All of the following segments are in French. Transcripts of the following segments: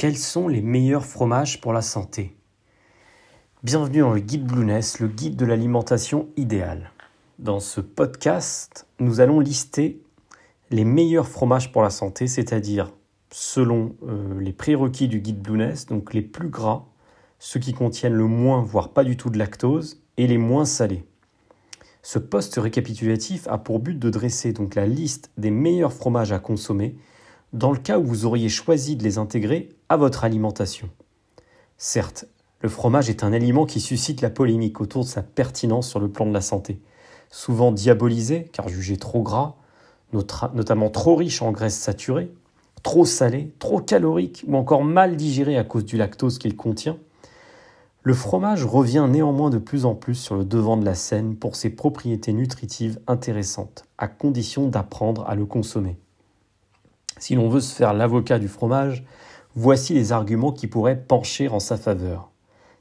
Quels sont les meilleurs fromages pour la santé? Bienvenue dans le guide Blueness, le guide de l'alimentation idéale. Dans ce podcast, nous allons lister les meilleurs fromages pour la santé, c'est-à-dire selon euh, les prérequis du guide Blueness, donc les plus gras, ceux qui contiennent le moins, voire pas du tout de lactose, et les moins salés. Ce poste récapitulatif a pour but de dresser donc la liste des meilleurs fromages à consommer dans le cas où vous auriez choisi de les intégrer à votre alimentation. Certes, le fromage est un aliment qui suscite la polémique autour de sa pertinence sur le plan de la santé. Souvent diabolisé, car jugé trop gras, notamment trop riche en graisses saturées, trop salé, trop calorique ou encore mal digéré à cause du lactose qu'il contient, le fromage revient néanmoins de plus en plus sur le devant de la scène pour ses propriétés nutritives intéressantes, à condition d'apprendre à le consommer. Si l'on veut se faire l'avocat du fromage, voici les arguments qui pourraient pencher en sa faveur.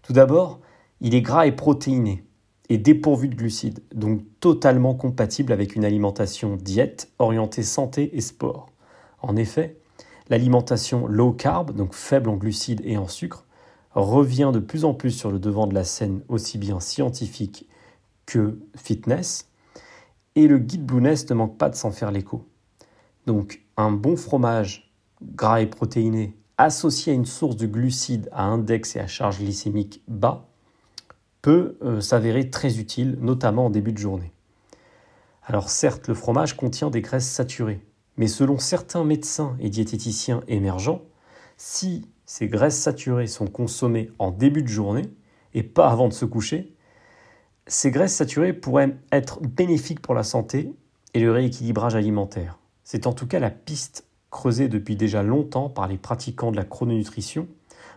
Tout d'abord, il est gras et protéiné, et dépourvu de glucides, donc totalement compatible avec une alimentation diète orientée santé et sport. En effet, l'alimentation low carb, donc faible en glucides et en sucre, revient de plus en plus sur le devant de la scène aussi bien scientifique que fitness, et le guide Blueness ne manque pas de s'en faire l'écho. Un bon fromage gras et protéiné associé à une source de glucides à index et à charge glycémique bas peut euh, s'avérer très utile, notamment en début de journée. Alors certes, le fromage contient des graisses saturées, mais selon certains médecins et diététiciens émergents, si ces graisses saturées sont consommées en début de journée et pas avant de se coucher, ces graisses saturées pourraient être bénéfiques pour la santé et le rééquilibrage alimentaire. C'est en tout cas la piste creusée depuis déjà longtemps par les pratiquants de la chrononutrition,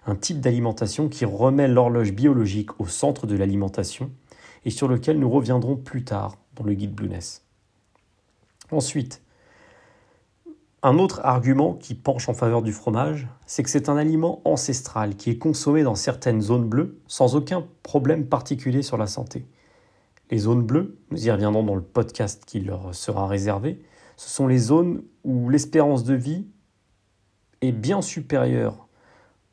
un type d'alimentation qui remet l'horloge biologique au centre de l'alimentation et sur lequel nous reviendrons plus tard dans le guide Blueness. Ensuite, un autre argument qui penche en faveur du fromage, c'est que c'est un aliment ancestral qui est consommé dans certaines zones bleues sans aucun problème particulier sur la santé. Les zones bleues, nous y reviendrons dans le podcast qui leur sera réservé, ce sont les zones où l'espérance de vie est bien supérieure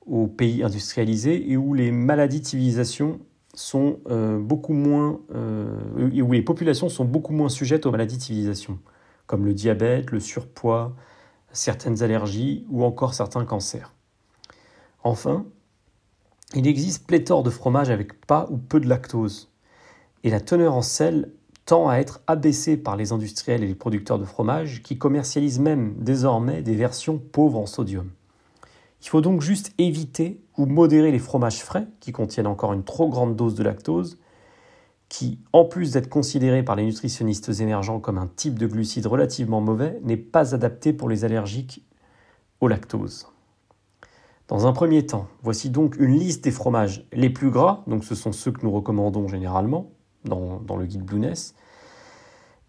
aux pays industrialisés et où les maladies de civilisation sont euh, beaucoup moins euh, où les populations sont beaucoup moins sujettes aux maladies de civilisation, comme le diabète, le surpoids, certaines allergies ou encore certains cancers. Enfin, il existe pléthore de fromages avec pas ou peu de lactose, et la teneur en sel tend à être abaissé par les industriels et les producteurs de fromage qui commercialisent même désormais des versions pauvres en sodium. Il faut donc juste éviter ou modérer les fromages frais qui contiennent encore une trop grande dose de lactose, qui, en plus d'être considéré par les nutritionnistes émergents comme un type de glucide relativement mauvais, n'est pas adapté pour les allergiques au lactose. Dans un premier temps, voici donc une liste des fromages les plus gras, donc ce sont ceux que nous recommandons généralement, dans, le guide Blueness.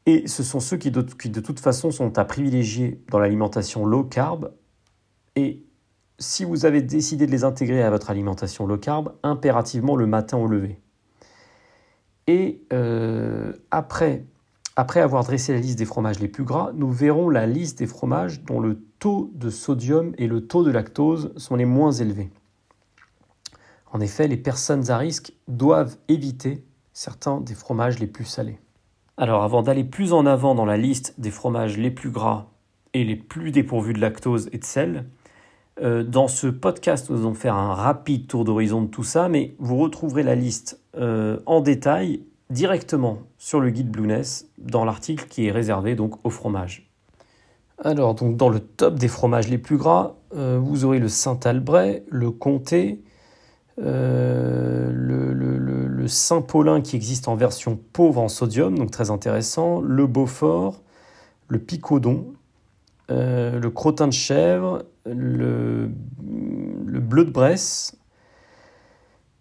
Et ce sont ceux qui de, toute façon sont à privilégier dans l'alimentation low carb. Et si vous avez décidé de les intégrer à votre alimentation low carb, impérativement le matin au lever. Et euh, après, après avoir dressé la liste des fromages les plus gras, nous verrons la liste des fromages dont le taux de sodium et le taux de lactose sont les moins élevés. En effet, les personnes à risque doivent éviter certains des fromages les plus salés. Alors avant d'aller plus en avant dans la liste des fromages les plus gras et les plus dépourvus de lactose et de sel, euh, dans ce podcast, nous allons faire un rapide tour d'horizon de tout ça, mais vous retrouverez la liste euh, en détail directement sur le guide Blueness dans l'article qui est réservé donc au fromage. Alors donc dans le top des fromages les plus gras, euh, vous aurez le Saint-Albret, le Comté, le, le Saint-Paulin qui existe en version pauvre en sodium, donc très intéressant, le Beaufort, le Picodon, euh, le crottin de chèvre, le, le bleu de Bresse.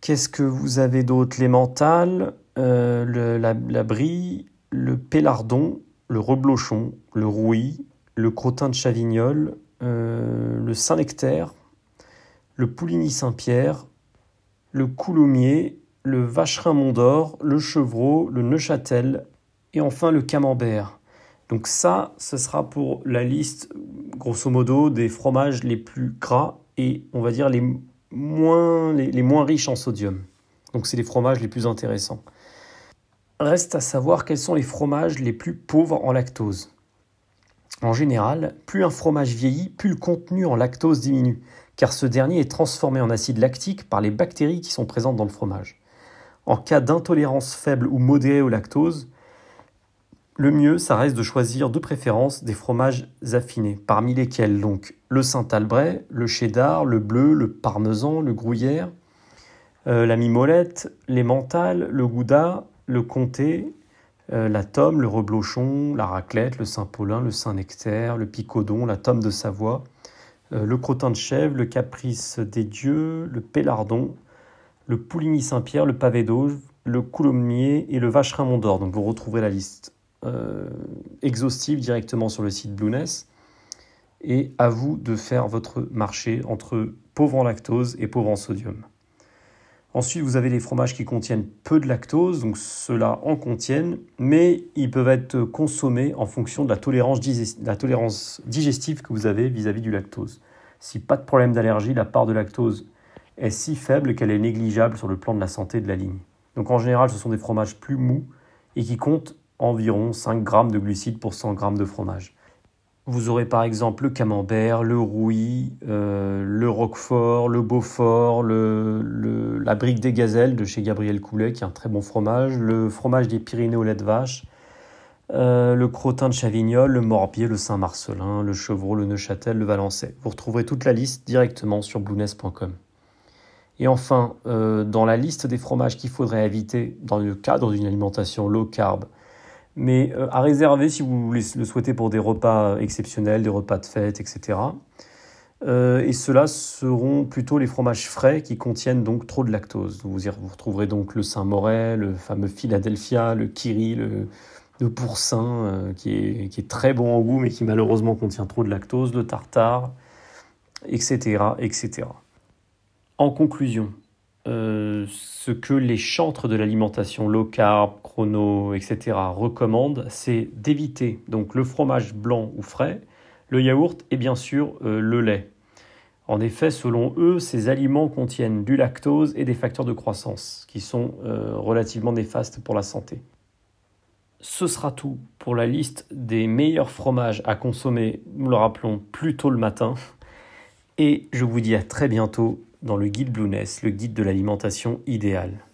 Qu'est-ce que vous avez d'autre? Les mentales, euh, le, la, la, brie, le pélardon, le reblochon, le rouilly, le crottin de Chavignol, euh, le Saint-Nectaire, le Pouligny-Saint-Pierre, le Coulommiers, le Vacherin Mont d'Or, le Chevreau, le Neuchâtel et enfin le Camembert. Donc ça, ce sera pour la liste, grosso modo, des fromages les plus gras et on va dire les moins, les, moins riches en sodium. Donc c'est les fromages les plus intéressants. Reste à savoir quels sont les fromages les plus pauvres en lactose. En général, plus un fromage vieillit, plus le contenu en lactose diminue, car ce dernier est transformé en acide lactique par les bactéries qui sont présentes dans le fromage. En cas d'intolérance faible ou modérée au lactose, le mieux, ça reste de choisir de préférence des fromages affinés, parmi lesquels donc le Saint-Albret, le cheddar, le bleu, le parmesan, le gruyère, euh, la mimolette, l'emmental, le gouda, le comté, euh, la tome, le reblochon, la raclette, le Saint-Paulin, le Saint-Nectaire, le picodon, la tome de Savoie, euh, le crottin de chèvre, le caprice des dieux, le pélardon, le pouligny Saint-Pierre, le pavé d'auge, le coulommier et le vacherin Mont d'Or. Donc vous retrouverez la liste euh, exhaustive directement sur le site Blueness. Et à vous de faire votre marché entre pauvre en lactose et pauvre en sodium. Ensuite, vous avez les fromages qui contiennent peu de lactose, donc ceux-là en contiennent, mais ils peuvent être consommés en fonction de la tolérance, digestive que vous avez vis-à-vis -vis du lactose. Si pas de problème d'allergie, la part de lactose est si faible qu'elle est négligeable sur le plan de la santé de la ligne. Donc en général, ce sont des fromages plus mous et qui comptent environ 5 grammes de glucides pour 100 grammes de fromage. Vous aurez par exemple le camembert, le rouy, euh, le roquefort, le beaufort, la brique des gazelles de chez Gabriel Coulet, qui est un très bon fromage, le fromage des Pyrénées au lait de vache, euh, le crottin de Chavignol, le morbier, le Saint-Marcelin, le chevreau, le Neuchâtel, le Valençay. Vous retrouverez toute la liste directement sur blueness.com. Et enfin, euh, dans la liste des fromages qu'il faudrait éviter dans le cadre d'une alimentation low carb, mais euh, à réserver si vous le souhaitez pour des repas exceptionnels, des repas de fête, etc. Euh, et ceux-là seront plutôt les fromages frais qui contiennent donc trop de lactose. Vous, retrouverez donc le Saint-Morel, le fameux Philadelphia, le Kiri, le, le qui, est, qui, est, très bon en goût mais qui malheureusement contient trop de lactose, le Tartare, etc. etc. En conclusion, euh, ce que les chantres de l'alimentation low carb, chrono, etc. recommandent, c'est d'éviter donc le fromage blanc ou frais, le yaourt et bien sûr euh, le lait. En effet, selon eux, ces aliments contiennent du lactose et des facteurs de croissance qui sont euh, relativement néfastes pour la santé. Ce sera tout pour la liste des meilleurs fromages à consommer, nous le rappelons, plus tôt le matin. Et je vous dis à très bientôt dans le guide Blueness, le guide de l'alimentation idéale.